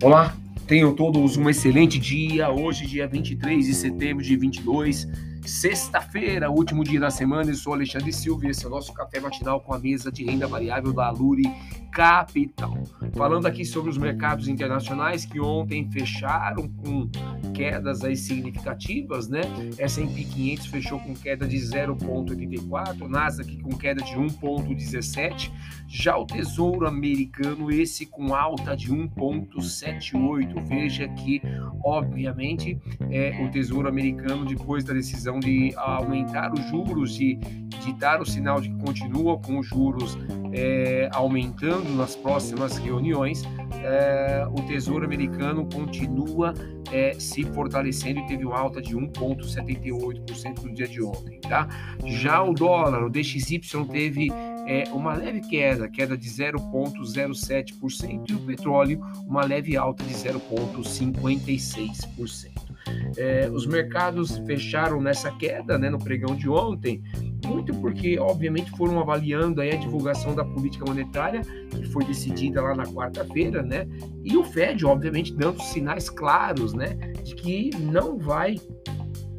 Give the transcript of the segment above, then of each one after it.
Olá, tenham todos um excelente dia. Hoje, dia 23 de setembro de 22, sexta-feira, último dia da semana. Eu sou Alexandre Silva e esse é o nosso café matinal com a mesa de renda variável da Aluri Capital. Falando aqui sobre os mercados internacionais que ontem fecharam com quedas aí significativas, né? S&P 500 fechou com queda de 0,84, Nasdaq com queda de 1,17, já o Tesouro Americano esse com alta de 1,78. Veja que, obviamente, é o Tesouro Americano depois da decisão de aumentar os juros e de dar o sinal de que continua com os juros é, aumentando nas próximas reuniões, é, o Tesouro Americano continua é, se fortalecendo e teve uma alta de 1,78% no dia de ontem. Tá? Já o dólar, o DXY, teve é, uma leve queda, queda de 0,07%, e o petróleo, uma leve alta de 0,56%. É, os mercados fecharam nessa queda né, no pregão de ontem, muito porque, obviamente, foram avaliando aí a divulgação da política monetária, que foi decidida lá na quarta-feira, né? E o Fed, obviamente, dando sinais claros, né, de que não vai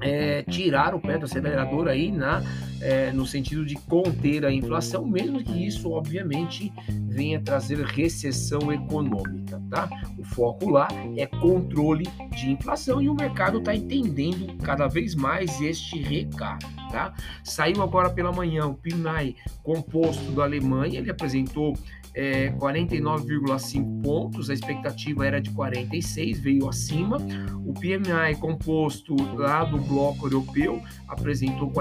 é, tirar o pé do acelerador aí na, é, no sentido de conter a inflação, mesmo que isso, obviamente, venha trazer recessão econômica, tá? O foco lá é controle de inflação e o mercado está entendendo cada vez mais este recado, tá? Saiu agora pela manhã o PNAE composto da Alemanha, ele apresentou é, 49,5 pontos, a expectativa era de 46, veio acima. O PMI composto lá do bloco europeu apresentou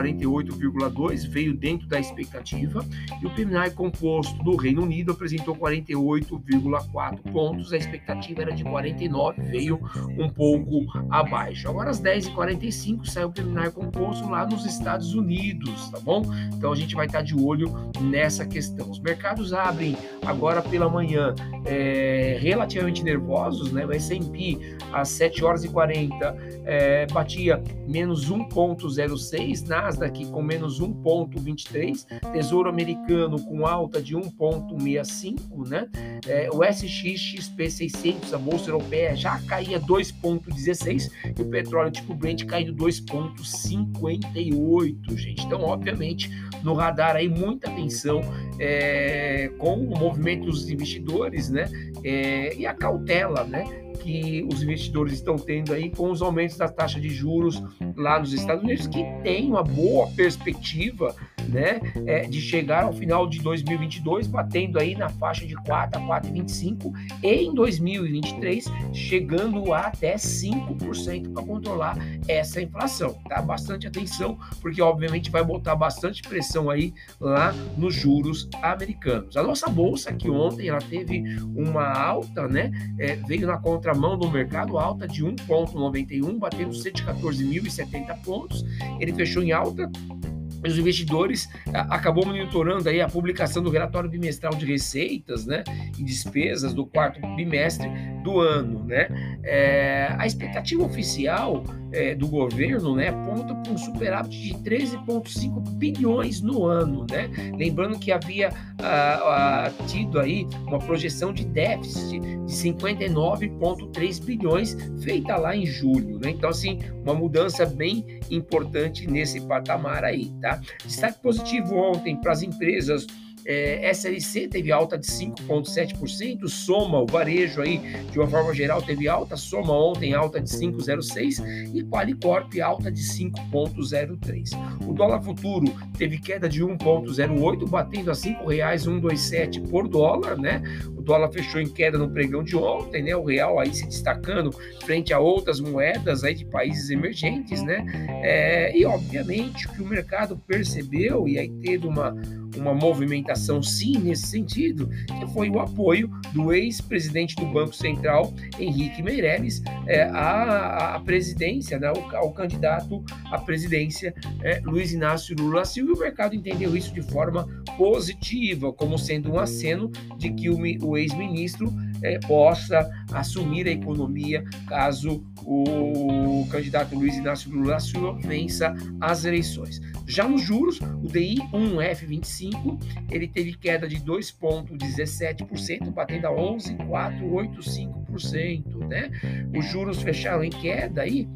48,2, veio dentro da expectativa. E o PMI composto do Reino Unido apresentou 48,4 pontos, a expectativa era de 49, veio um pouco abaixo. Agora às 10h45 saiu o PMI composto lá nos Estados Unidos, tá bom? Então a gente vai estar de olho nessa questão. Os mercados abrem agora pela manhã é, relativamente nervosos, né? O S&P às 7 horas e 40 é, batia menos 1,06, Nasdaq com menos 1,23, Tesouro Americano com alta de 1,65, né? É, o SXXP 600, a Bolsa Europeia, já caía 2,16 e o petróleo tipo Brent caindo 2,58, gente. Então, obviamente, no radar aí muita atenção é, com o movimento dos investidores, né? É, e a cautela, né? que os investidores estão tendo aí com os aumentos da taxa de juros lá nos Estados Unidos, que tem uma boa perspectiva né, é, de chegar ao final de 2022 batendo aí na faixa de 4 a 4,25 e em 2023 chegando a até 5% para controlar essa inflação. Tá? Bastante atenção, porque obviamente vai botar bastante pressão aí lá nos juros americanos. A nossa bolsa que ontem ela teve uma alta, né, é, veio na contramão do mercado alta de 1,91, batendo 114.070 pontos. Ele fechou em alta os investidores acabou monitorando aí a publicação do relatório bimestral de receitas né, e despesas do quarto bimestre do ano. Né? É, a expectativa oficial é, do governo né, aponta para um superávit de 13,5 bilhões no ano. Né? Lembrando que havia tido aí uma projeção de déficit de 59,3 bilhões feita lá em julho. Né? Então, assim, uma mudança bem importante nesse patamar aí. Tá? Destaque positivo ontem para as empresas é, SLC teve alta de 5,7%, Soma, o varejo aí, de uma forma geral, teve alta, Soma ontem alta de 5,06% e Qualicorp alta de 5,03%. O dólar futuro teve queda de 1,08%, batendo a R$ 5,127 por dólar, né? Dólar fechou em queda no pregão de ontem, né? O real aí se destacando frente a outras moedas aí de países emergentes, né? É, e obviamente o que o mercado percebeu e aí teve uma uma movimentação sim nesse sentido, que foi o apoio do ex-presidente do Banco Central, Henrique Meirelles, é, à, à, presidência, né, ao, ao, candidato à presidência, é, Luiz Inácio Lula Silva, e o mercado entendeu isso de forma positiva, como sendo um aceno de que o, o ex-ministro é, possa assumir a economia caso o candidato Luiz Inácio Lula vença as eleições. Já nos juros, o DI 1F25 ele teve queda de 2,17%, batendo a 11,485%. 0,5%, né? Os juros fecharam em queda aí,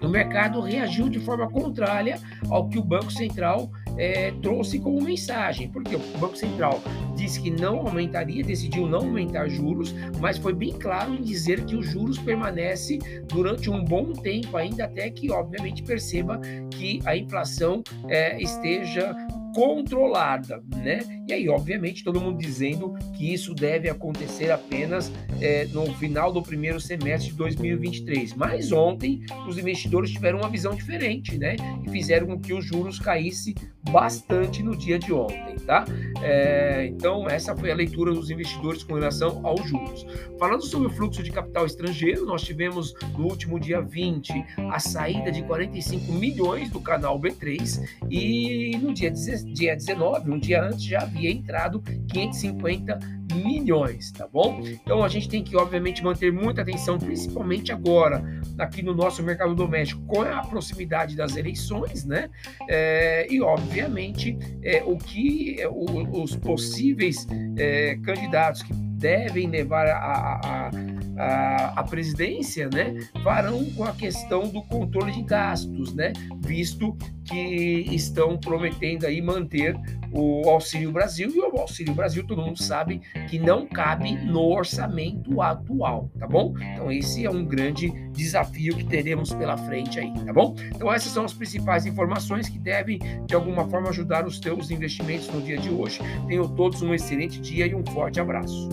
o mercado reagiu de forma contrária ao que o Banco Central é, trouxe como mensagem, porque o Banco Central disse que não aumentaria, decidiu não aumentar juros, mas foi bem claro em dizer que os juros permanecem durante um bom tempo, ainda até que, obviamente, perceba que a inflação é, esteja controlada, né? E aí, obviamente, todo mundo dizendo que isso deve acontecer apenas é, no final do primeiro semestre de 2023. Mas ontem os investidores tiveram uma visão diferente, né? E fizeram com que os juros caíssem bastante no dia de ontem, tá? É, então, essa foi a leitura dos investidores com relação aos juros. Falando sobre o fluxo de capital estrangeiro, nós tivemos no último dia 20 a saída de 45 milhões do canal B3 e no dia 16 dia 19, um dia antes, já havia entrado 550 milhões, tá bom? Então a gente tem que, obviamente, manter muita atenção, principalmente agora, aqui no nosso mercado doméstico, com a proximidade das eleições, né? É, e, obviamente, é, o que é, o, os possíveis é, candidatos que devem levar a, a, a, a, presidência, né, farão com a questão do controle de gastos, né, visto que estão prometendo aí manter o Auxílio Brasil, e o Auxílio Brasil todo mundo sabe que não cabe no orçamento atual, tá bom? Então esse é um grande desafio que teremos pela frente aí, tá bom? Então essas são as principais informações que devem de alguma forma ajudar os teus investimentos no dia de hoje. Tenham todos um excelente dia e um forte abraço.